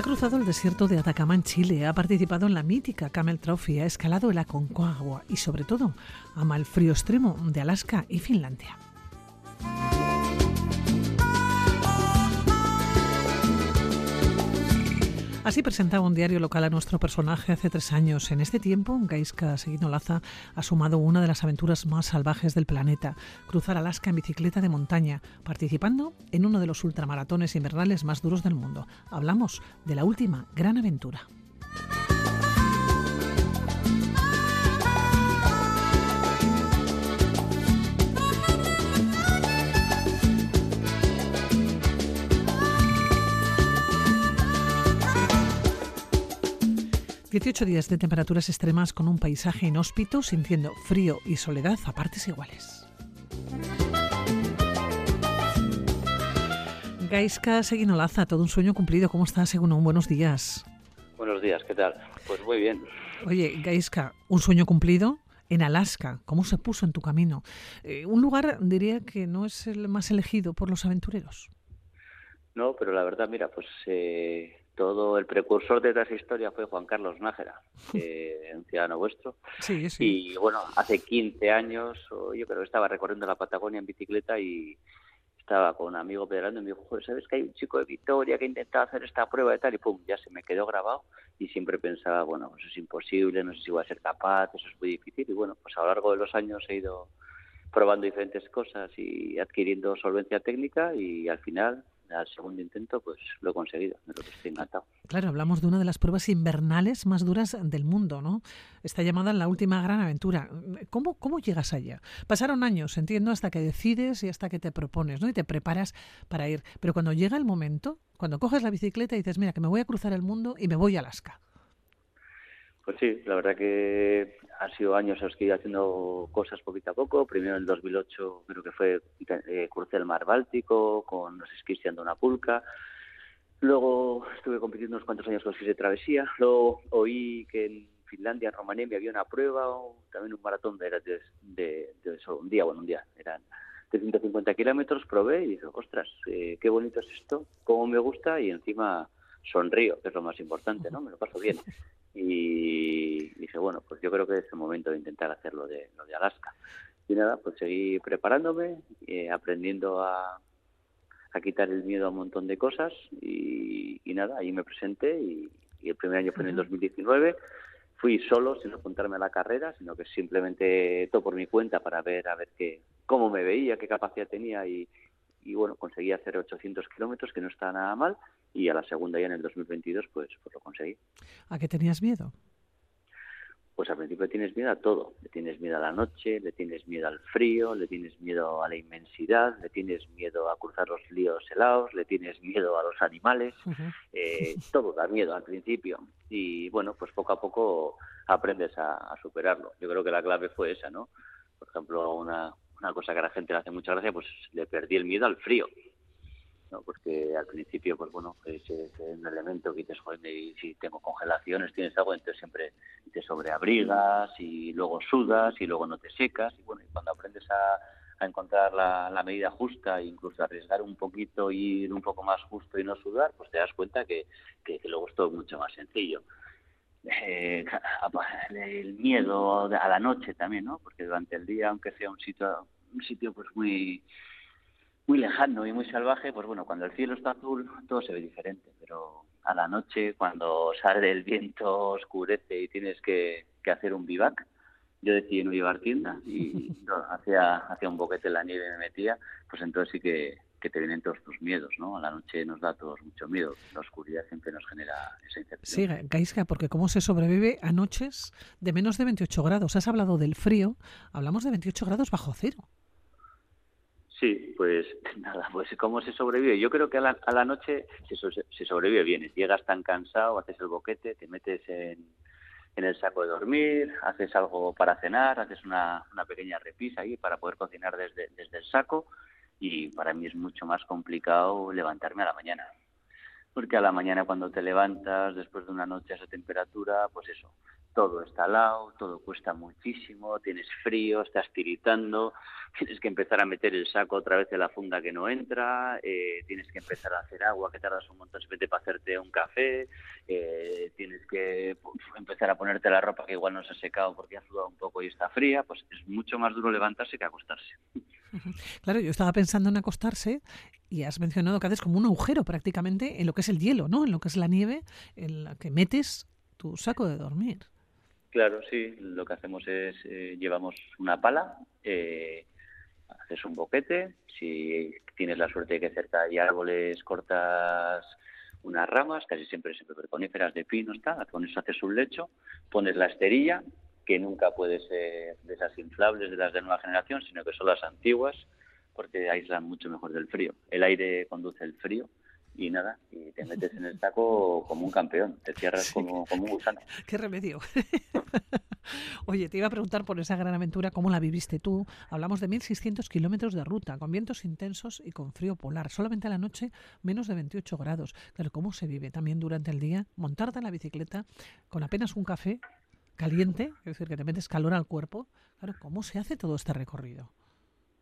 Ha cruzado el desierto de Atacama en Chile, ha participado en la mítica Camel Trophy, ha escalado el Aconcagua y sobre todo ama el frío extremo de Alaska y Finlandia. Así presentaba un diario local a nuestro personaje hace tres años. En este tiempo, Gaiska Seguinolaza ha sumado una de las aventuras más salvajes del planeta, cruzar Alaska en bicicleta de montaña, participando en uno de los ultramaratones invernales más duros del mundo. Hablamos de la última gran aventura. 18 días de temperaturas extremas con un paisaje inhóspito, sintiendo frío y soledad a partes iguales. Gaiska Seguinolaza, todo un sueño cumplido. ¿Cómo estás, según un buenos días? Buenos días, ¿qué tal? Pues muy bien. Oye, Gaiska, un sueño cumplido en Alaska. ¿Cómo se puso en tu camino? Eh, un lugar, diría que no es el más elegido por los aventureros. No, pero la verdad, mira, pues eh, todo el precursor de esa historia fue Juan Carlos Nájera, un ciudadano vuestro. Sí, sí. Y bueno, hace 15 años, yo creo que estaba recorriendo la Patagonia en bicicleta y estaba con un amigo pedalando y me dijo, ¿sabes que hay un chico de Victoria que intentado hacer esta prueba y tal? Y pum, ya se me quedó grabado y siempre pensaba, bueno, eso es imposible, no sé si voy a ser capaz, eso es muy difícil. Y bueno, pues a lo largo de los años he ido probando diferentes cosas y adquiriendo solvencia técnica y al final al segundo intento pues lo he conseguido, de lo que estoy encantado. Claro, hablamos de una de las pruebas invernales más duras del mundo, ¿no? Está llamada la última gran aventura. ¿Cómo, cómo llegas allá? Pasaron años, entiendo, hasta que decides y hasta que te propones, ¿no? Y te preparas para ir. Pero cuando llega el momento, cuando coges la bicicleta y dices, mira, que me voy a cruzar el mundo y me voy a Alaska. Pues sí, la verdad que han sido años en los que he ido haciendo cosas poquito a poco. Primero en el 2008 creo que fue eh, crucé el mar Báltico con los esquís de una pulca. Luego estuve compitiendo unos cuantos años con esquís de travesía. Luego oí que en Finlandia, en Romania, había una prueba, o también un maratón de, de, de, solo un día, bueno, un día, eran de 150 kilómetros, probé y dije, ostras, eh, qué bonito es esto, cómo me gusta y encima sonrío, que es lo más importante, ¿no? Me lo paso bien. Y dije, bueno, pues yo creo que es el momento de intentar hacerlo de, lo de Alaska. Y nada, pues seguí preparándome, eh, aprendiendo a, a, quitar el miedo a un montón de cosas y, nada, ahí me presenté y, el primer año fue en el 2019. Fui solo, sin apuntarme a la carrera, sino que simplemente todo por mi cuenta para ver a ver qué, cómo me veía, qué capacidad tenía y, y bueno, conseguí hacer 800 kilómetros, que no está nada mal, y a la segunda ya en el 2022 pues, pues lo conseguí. ¿A qué tenías miedo? Pues al principio tienes miedo a todo. Le tienes miedo a la noche, le tienes miedo al frío, le tienes miedo a la inmensidad, le tienes miedo a cruzar los ríos helados, le tienes miedo a los animales. eh, todo da miedo al principio. Y bueno, pues poco a poco aprendes a, a superarlo. Yo creo que la clave fue esa, ¿no? Por ejemplo, una, una cosa que a la gente le hace mucha gracia, pues le perdí el miedo al frío. ¿No? Porque al principio, pues bueno, es, un elemento que dices, joder, y si tengo congelaciones, tienes agua, entonces siempre te sobreabrigas y luego sudas y luego no te secas. Y bueno, y cuando aprendes a, encontrar la, medida justa incluso arriesgar un poquito ir un poco más justo y no sudar, pues te das cuenta que, que, que luego es todo mucho más sencillo. Eh, el miedo a la noche también, ¿no? Porque durante el día, aunque sea un sitio, un sitio pues muy muy lejano y muy salvaje, pues bueno, cuando el cielo está azul todo se ve diferente, pero a la noche cuando sale el viento, oscurece y tienes que, que hacer un vivac, yo decidí no llevar tienda y hacía, hacía un boquete en la nieve me metía, pues entonces sí que, que te vienen todos tus miedos, ¿no? A la noche nos da a todos mucho miedo, la oscuridad siempre nos genera esa incertidumbre. Sí, Gaisca, porque cómo se sobrevive a noches de menos de 28 grados. Has hablado del frío, hablamos de 28 grados bajo cero. Sí, pues nada, pues cómo se sobrevive. Yo creo que a la, a la noche se, se sobrevive bien. Llegas tan cansado, haces el boquete, te metes en, en el saco de dormir, haces algo para cenar, haces una, una pequeña repisa ahí para poder cocinar desde, desde el saco y para mí es mucho más complicado levantarme a la mañana. Porque a la mañana cuando te levantas, después de una noche a esa temperatura, pues eso, todo está al todo cuesta muchísimo, tienes frío, estás tiritando, tienes que empezar a meter el saco otra vez en la funda que no entra, eh, tienes que empezar a hacer agua que tardas un montón de para hacerte un café, eh, tienes que empezar a ponerte la ropa que igual no se ha secado porque ha sudado un poco y está fría, pues es mucho más duro levantarse que acostarse. Claro, yo estaba pensando en acostarse y has mencionado que haces como un agujero prácticamente en lo que es el hielo, ¿no? En lo que es la nieve, en la que metes tu saco de dormir. Claro, sí. Lo que hacemos es eh, llevamos una pala, eh, haces un boquete. Si tienes la suerte de que cerca hay árboles, cortas unas ramas, casi siempre siempre coníferas de pino, está. Con eso haces un lecho, pones la esterilla, que nunca puede ser de esas inflables de las de nueva generación, sino que son las antiguas, porque aíslan mucho mejor del frío. El aire conduce el frío y nada, y te metes en el saco como un campeón, te cierras como, como un gusano. Qué remedio. Oye, te iba a preguntar por esa gran aventura, ¿cómo la viviste tú? Hablamos de 1.600 kilómetros de ruta, con vientos intensos y con frío polar. Solamente a la noche, menos de 28 grados. Claro, ¿cómo se vive también durante el día? Montarte en la bicicleta con apenas un café caliente, es decir, que te metes calor al cuerpo. Claro, ¿cómo se hace todo este recorrido?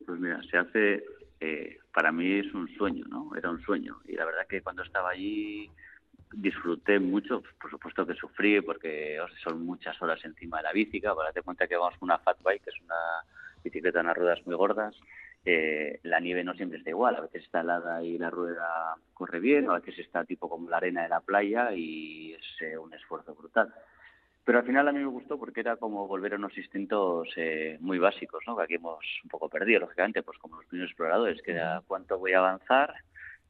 Pues mira, se hace eh, para mí es un sueño, ¿no? Era un sueño. Y la verdad que cuando estaba allí disfruté mucho, por supuesto que sufrí porque son muchas horas encima de la bicicleta, para darte cuenta que vamos con una fat bike, que es una bicicleta en las ruedas muy gordas, eh, la nieve no siempre está igual, a veces está helada y la rueda corre bien, a veces está tipo como la arena de la playa y es eh, un esfuerzo brutal. Pero al final a mí me gustó porque era como volver a unos instintos eh, muy básicos, ¿no? Que aquí hemos un poco perdido, lógicamente, pues como los primeros exploradores, que era cuánto voy a avanzar,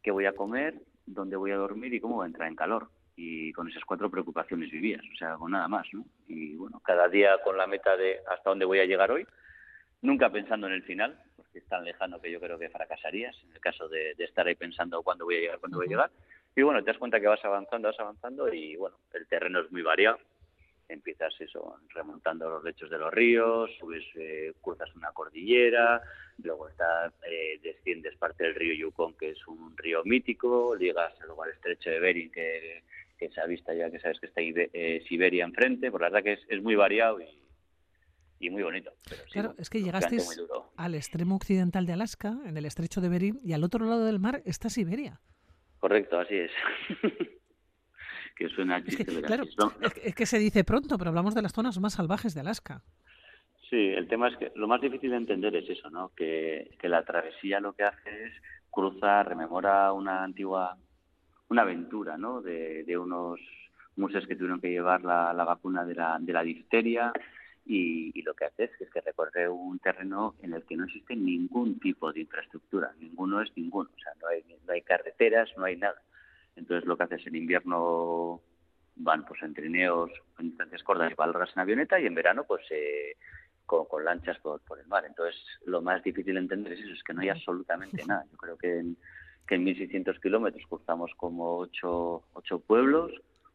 qué voy a comer, dónde voy a dormir y cómo voy a entrar en calor. Y con esas cuatro preocupaciones vivías, o sea, con nada más, ¿no? Y bueno, cada día con la meta de hasta dónde voy a llegar hoy, nunca pensando en el final, porque es tan lejano que yo creo que fracasarías en el caso de, estar ahí pensando cuándo voy a llegar, cuándo voy a llegar. Y bueno, te das cuenta que vas avanzando, vas avanzando y bueno, el terreno es muy variado empiezas eso, remontando los lechos de los ríos, subes, eh, cruzas una cordillera, luego está, eh, desciendes parte del río Yukon, que es un río mítico, llegas luego al estrecho de Bering, que, que se ha visto ya, que sabes que está eh, Siberia enfrente, por la verdad que es, muy variado y, y muy bonito. claro, es que llegaste al extremo occidental de Alaska, en el estrecho de Bering, y al otro lado del mar está Siberia. Correcto, así es. que suena es que, claro, es que se dice pronto, pero hablamos de las zonas más salvajes de Alaska. Sí, el tema es que lo más difícil de entender es eso, ¿no? Que, la travesía lo que hace es cruzar, rememora una antigua, una aventura, ¿no? De, unos muses que tuvieron que llevar la, vacuna de la, de la difteria y, lo que hace es que, es que recorre un terreno en el que no existe ningún tipo de infraestructura, ninguno es ninguno, o sea, no hay, no hay carreteras, no hay nada. Entonces lo que haces en invierno van pues en trineos, en distancias cortas y en avioneta y en verano pues eh, con, lanchas por, el mar. Entonces lo más difícil de entender es eso, es que no hay absolutamente nada. Yo creo que en, que en 1.600 kilómetros cruzamos como ocho, ocho pueblos,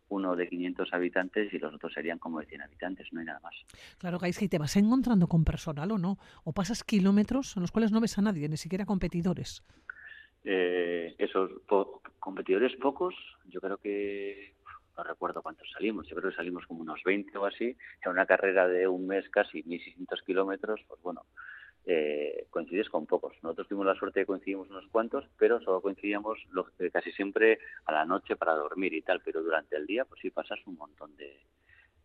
uno de 500 habitantes y los otros serían como de 100 habitantes, no hay nada más. Claro, Gaisky, ¿te vas encontrando con personal o no? ¿O pasas kilómetros en los cuales no ves a nadie, ni siquiera competidores? Eh, esos competidores pocos, yo creo que no recuerdo cuántos salimos, yo creo que salimos como unos 20 o así, en una carrera de un mes casi, 1.600 kilómetros, pues bueno, eh, coincides con pocos. Nosotros tuvimos la suerte de coincidimos unos cuantos, pero solo coincidíamos casi siempre a la noche para dormir y tal, pero durante el día pues sí pasas un montón de,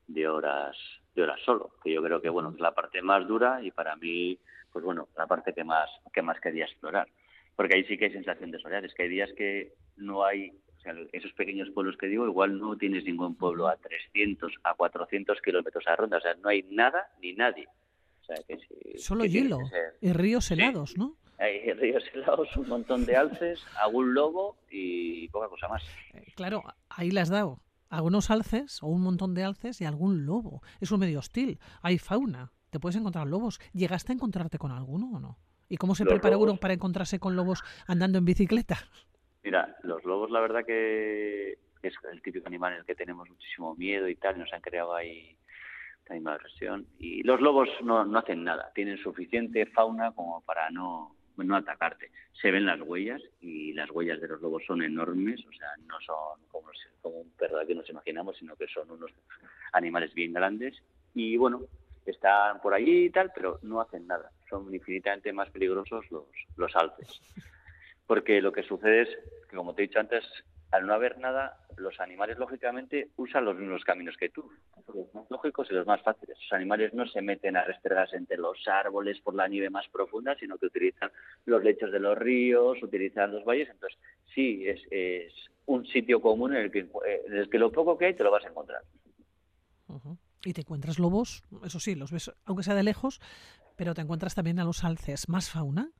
de horas de horas solo, que yo creo que bueno, es la parte más dura y para mí pues bueno, la parte que más que más quería explorar porque ahí sí que hay sensación de soledad. Es que hay días que no hay, o sea, esos pequeños pueblos que digo, igual no tienes ningún pueblo a 300, a 400 kilómetros a ronda, o sea, no hay nada ni nadie. O sea, que Solo hielo y ríos helados, ¿no? Hay ríos helados, un montón de alces, algún lobo y poca cosa más. Eh, claro, ahí le has dado algunos alces o un montón de alces y algún lobo. Es un medio hostil. Hay fauna. Te puedes encontrar lobos. ¿Llegaste a encontrarte con alguno o no? ¿Y cómo se prepara uno para encontrarse con lobos andando en bicicleta? Mira, los lobos la verdad que es el típico animal en el que tenemos muchísimo miedo y tal, y nos han creado ahí esta misma versión. Y los lobos no, no hacen nada, tienen suficiente fauna como para no, no atacarte. Se ven las huellas y las huellas de los lobos son enormes, o sea, no son como, como un perro que nos imaginamos, sino que son unos animales bien grandes y bueno, están por allí y tal, pero no hacen nada. Son infinitamente más peligrosos los, los alces. Porque lo que sucede es que, como te he dicho antes, al no haber nada, los animales lógicamente usan los mismos caminos que tú, los más lógicos y los más fáciles. Los animales no se meten a restregarse entre los árboles por la nieve más profunda, sino que utilizan los lechos de los ríos, utilizan los valles. Entonces, sí, es, es un sitio común en el, que, en el que lo poco que hay te lo vas a encontrar. Y te encuentras lobos, eso sí, los ves, aunque sea de lejos, pero te encuentras también a los alces. ¿Más fauna?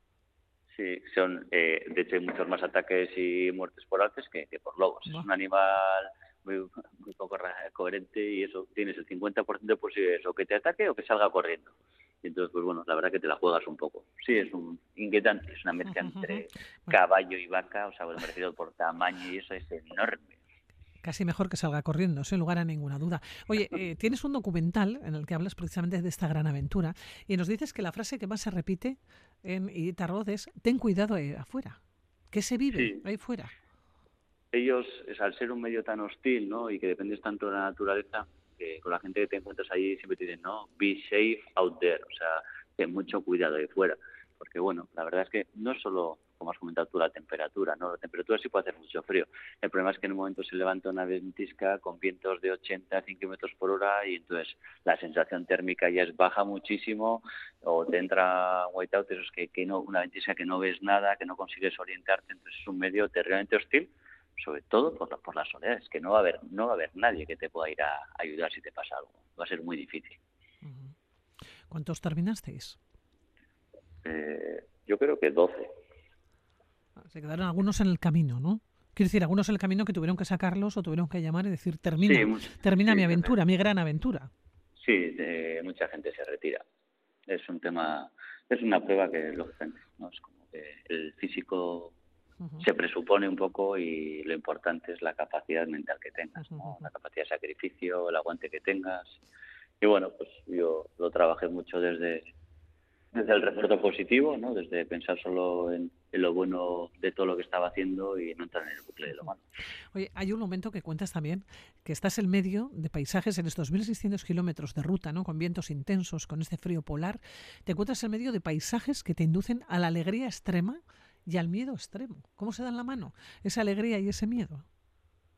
Sí, son, eh, de hecho hay muchos más ataques y muertes por alces que, por lobos. Es un animal muy, poco coherente y eso, tienes el 50% de posibilidades o que te ataque o que salga corriendo. Y entonces, pues bueno, la verdad que te la juegas un poco. Sí, es un inquietante, es una mezcla entre caballo y vaca, o sea, bueno, merecido por tamaño y eso es enorme. Casi mejor que salga corriendo, sin lugar a ninguna duda. Oye, eh, tienes un documental en el que hablas precisamente de esta gran aventura y nos dices que la frase que más se repite en Itarroz es ten cuidado ahí afuera. ¿Qué se vive ahí fuera? Ellos, al ser un medio tan hostil ¿no? y que dependes tanto de la naturaleza, que con la gente que te encuentras ahí siempre te dicen, no, be safe out there, o sea, ten mucho cuidado ahí fuera. Porque bueno, la verdad es que no solo como has comentado tú, la temperatura, ¿no? La temperatura sí puede hacer mucho frío. El problema es que en un momento se levanta una ventisca con vientos de 80 kilómetros por hora y entonces la sensación térmica ya es baja muchísimo o te entra whiteout, eso es que, que no, una ventisca que no ves nada, que no consigues orientarte, entonces es un medio terriblemente hostil sobre todo por, la, por las soledades, que no va a haber no va a haber nadie que te pueda ir a ayudar si te pasa algo. Va a ser muy difícil. ¿Cuántos terminasteis? Eh, yo creo que 12. Se quedaron algunos en el camino, ¿no? Quiero decir, algunos en el camino que tuvieron que sacarlos o tuvieron que llamar y decir, termina, termina mi aventura, mi gran aventura. Sí, mucha gente se retira. Es un tema, es una prueba que, lógicamente, ¿no? es como que el físico se presupone un poco y lo importante es la capacidad mental que tengas, la capacidad de sacrificio, el aguante que tengas. Y bueno, pues yo lo trabajé mucho desde, desde el refuerzo positivo, ¿no? desde pensar solo en, lo bueno de todo lo que estaba haciendo y no entrar en el bucle de lo malo. Oye, hay un momento que cuentas también que estás en medio de paisajes en estos 1.600 kilómetros de ruta, ¿no? con vientos intensos, con este frío polar, te encuentras en medio de paisajes que te inducen a la alegría extrema y al miedo extremo. ¿Cómo se dan la mano esa alegría y ese miedo?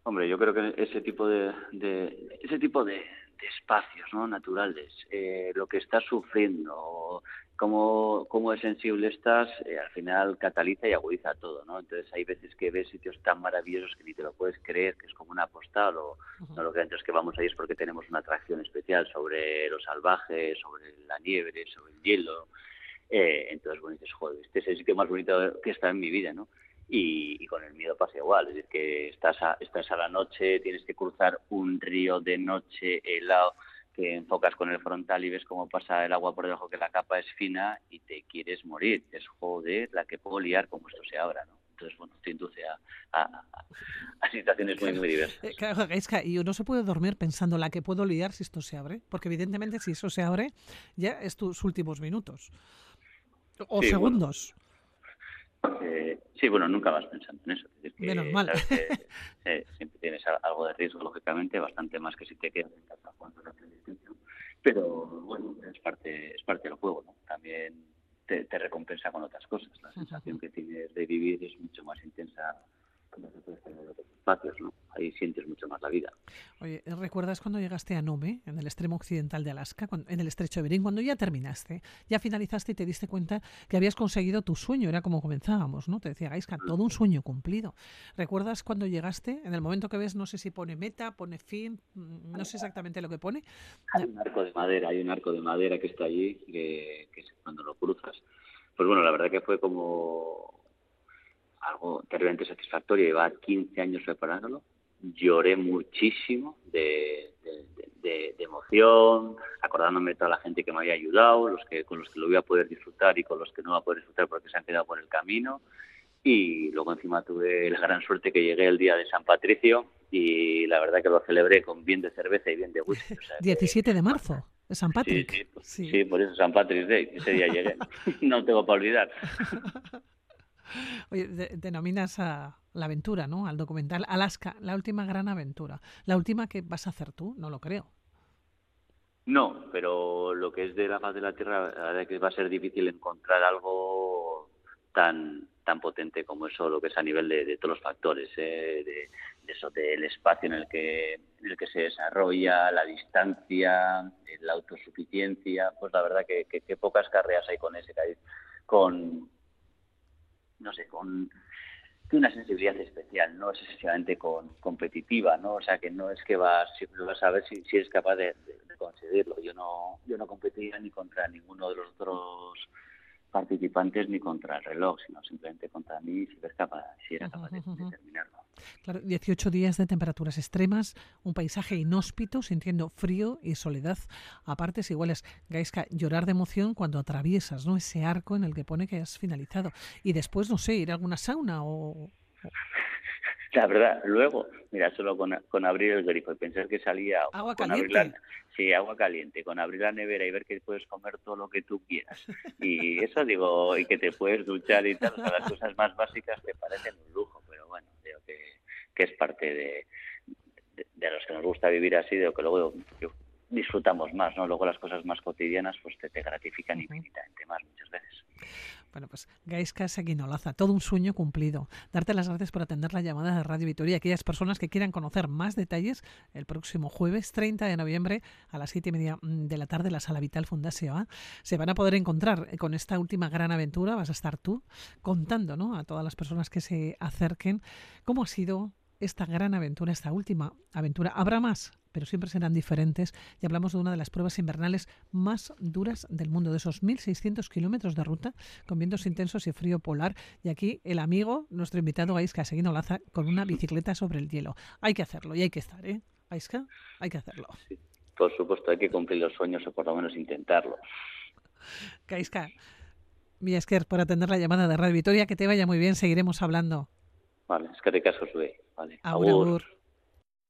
Hombre, yo creo que ese tipo de, de ese tipo de, espacios ¿no? naturales, eh, lo que estás sufriendo, cómo, cómo de sensible estás, eh, al final cataliza y agudiza todo, ¿no? Entonces hay veces que ves sitios tan maravillosos que ni te lo puedes creer, que es como una postal, o no lo que antes que vamos ahí es porque tenemos una atracción especial sobre los salvajes, sobre la nieve, sobre el hielo. Eh, entonces, bueno, dices, joder, este es el sitio más bonito que está en mi vida, ¿no? Y, con el miedo pasa igual, es decir, que estás a, estás a la noche, tienes que cruzar un río de noche helado que enfocas con el frontal y ves cómo pasa el agua por debajo, que la capa es fina y te quieres morir. Es joder la que puedo liar como esto se abra, ¿no? Entonces, bueno, te induce a, a, situaciones muy, muy diversas. Eh, claro, es que y uno se puede dormir pensando la que puedo liar si esto se abre, porque evidentemente si eso se abre, ya es tus últimos minutos o segundos. Eh, sí, bueno, nunca vas pensando en eso. Menos mal. Eh, siempre tienes algo de riesgo, lógicamente, bastante más que si te quedas en casa jugando la PlayStation. Pero bueno, es parte, es parte del juego, ¿no? También te, te recompensa con otras cosas. La sensación que tienes de vivir es mucho más intensa espacios, ¿no? Ahí sientes mucho más la vida. Oye, ¿recuerdas cuando llegaste a Nome, en el extremo occidental de Alaska, en el estrecho de Bering, cuando ya terminaste, ya finalizaste y te diste cuenta que habías conseguido tu sueño, era como comenzábamos, ¿no? Te decía Gaiska, todo un sueño cumplido. ¿Recuerdas cuando llegaste, en el momento que ves, no sé si pone meta, pone fin, mm, no sé exactamente lo que pone? Hay un arco de madera, hay un arco de madera que está allí, que, que cuando lo cruzas. Pues bueno, la verdad que fue como algo terriblemente satisfactorio. Lleva 15 años preparándolo. Lloré muchísimo de, de, emoción, acordándome de toda la gente que me había ayudado, los que con los que lo voy a poder disfrutar y con los que no voy a poder disfrutar porque se han quedado por el camino. Y luego encima tuve la gran suerte que llegué el día de San Patricio y la verdad que lo celebré con bien de cerveza y bien de whisky. 17 de marzo. San Patrick. Sí, sí, por eso San Patrick's Day. Ese día llegué. no tengo para olvidar. Oye, denominas a la aventura, ¿no? Al documental Alaska, la última gran aventura. La última que vas a hacer tú, no lo creo. No, pero lo que es de la faz de la Tierra, la verdad es que va a ser difícil encontrar algo tan tan potente como eso, lo que es a nivel de, todos los factores, ¿eh? de, eso, del espacio en el que en el que se desarrolla, la distancia, la autosuficiencia, pues la verdad que, que, pocas carreras hay con ese, con no sé, con una sensibilidad especial, no es excesivamente con, competitiva, ¿no? O sea, que no es que vas, vas a ver si, si eres capaz de, conseguirlo. Yo no, yo no competiría ni contra ninguno de los otros participantes ni contra el reloj, sino simplemente contra mí si, capaz, si era capaz de, terminarlo. Claro, 18 días de temperaturas extremas, un paisaje inhóspito, sintiendo frío y soledad a partes iguales. Gaiska, llorar de emoción cuando atraviesas ¿no? ese arco en el que pone que has finalizado. Y después, no sé, ir a alguna sauna o... La verdad, luego, mira, solo con, con abrir el grifo y pensar que salía agua con caliente. Abrir la, sí, agua caliente, con abrir la nevera y ver que puedes comer todo lo que tú quieras. Y eso digo, y que te puedes duchar y tal, o sea, las cosas más básicas te parecen un lujo, pero bueno, digo que, que es parte de, de, los que nos gusta vivir así, de lo que luego disfrutamos más, ¿no? Luego las cosas más cotidianas pues te, te gratifican infinitamente más muchas veces. Bueno, pues Gaisca Seguinolaza, todo un sueño cumplido. Darte las gracias por atender la llamada de Radio Vitoria. Aquellas personas que quieran conocer más detalles, el próximo jueves 30 de noviembre a las siete y media mm, de la tarde la Sala Vital Fundación se van a poder encontrar con esta última gran aventura. Vas a estar tú contando ¿no? a todas las personas que se acerquen cómo ha sido esta gran aventura, esta última aventura. Habrá más, pero siempre serán diferentes. Y hablamos de una de las pruebas invernales más duras del mundo, de esos 1.600 kilómetros de ruta con vientos intensos y frío polar. Y aquí el amigo, nuestro invitado Aiska Seguino Laza, con una bicicleta sobre el hielo. Hay que hacerlo y hay que estar, ¿eh? Aiska, hay que hacerlo. por supuesto, hay que cumplir los sueños o por lo menos intentarlo. Kaiska, Miasker, por atender la llamada de Radio Vitoria, que te vaya muy bien, seguiremos hablando. Vale, es que te caso, Vale. Agur, agur.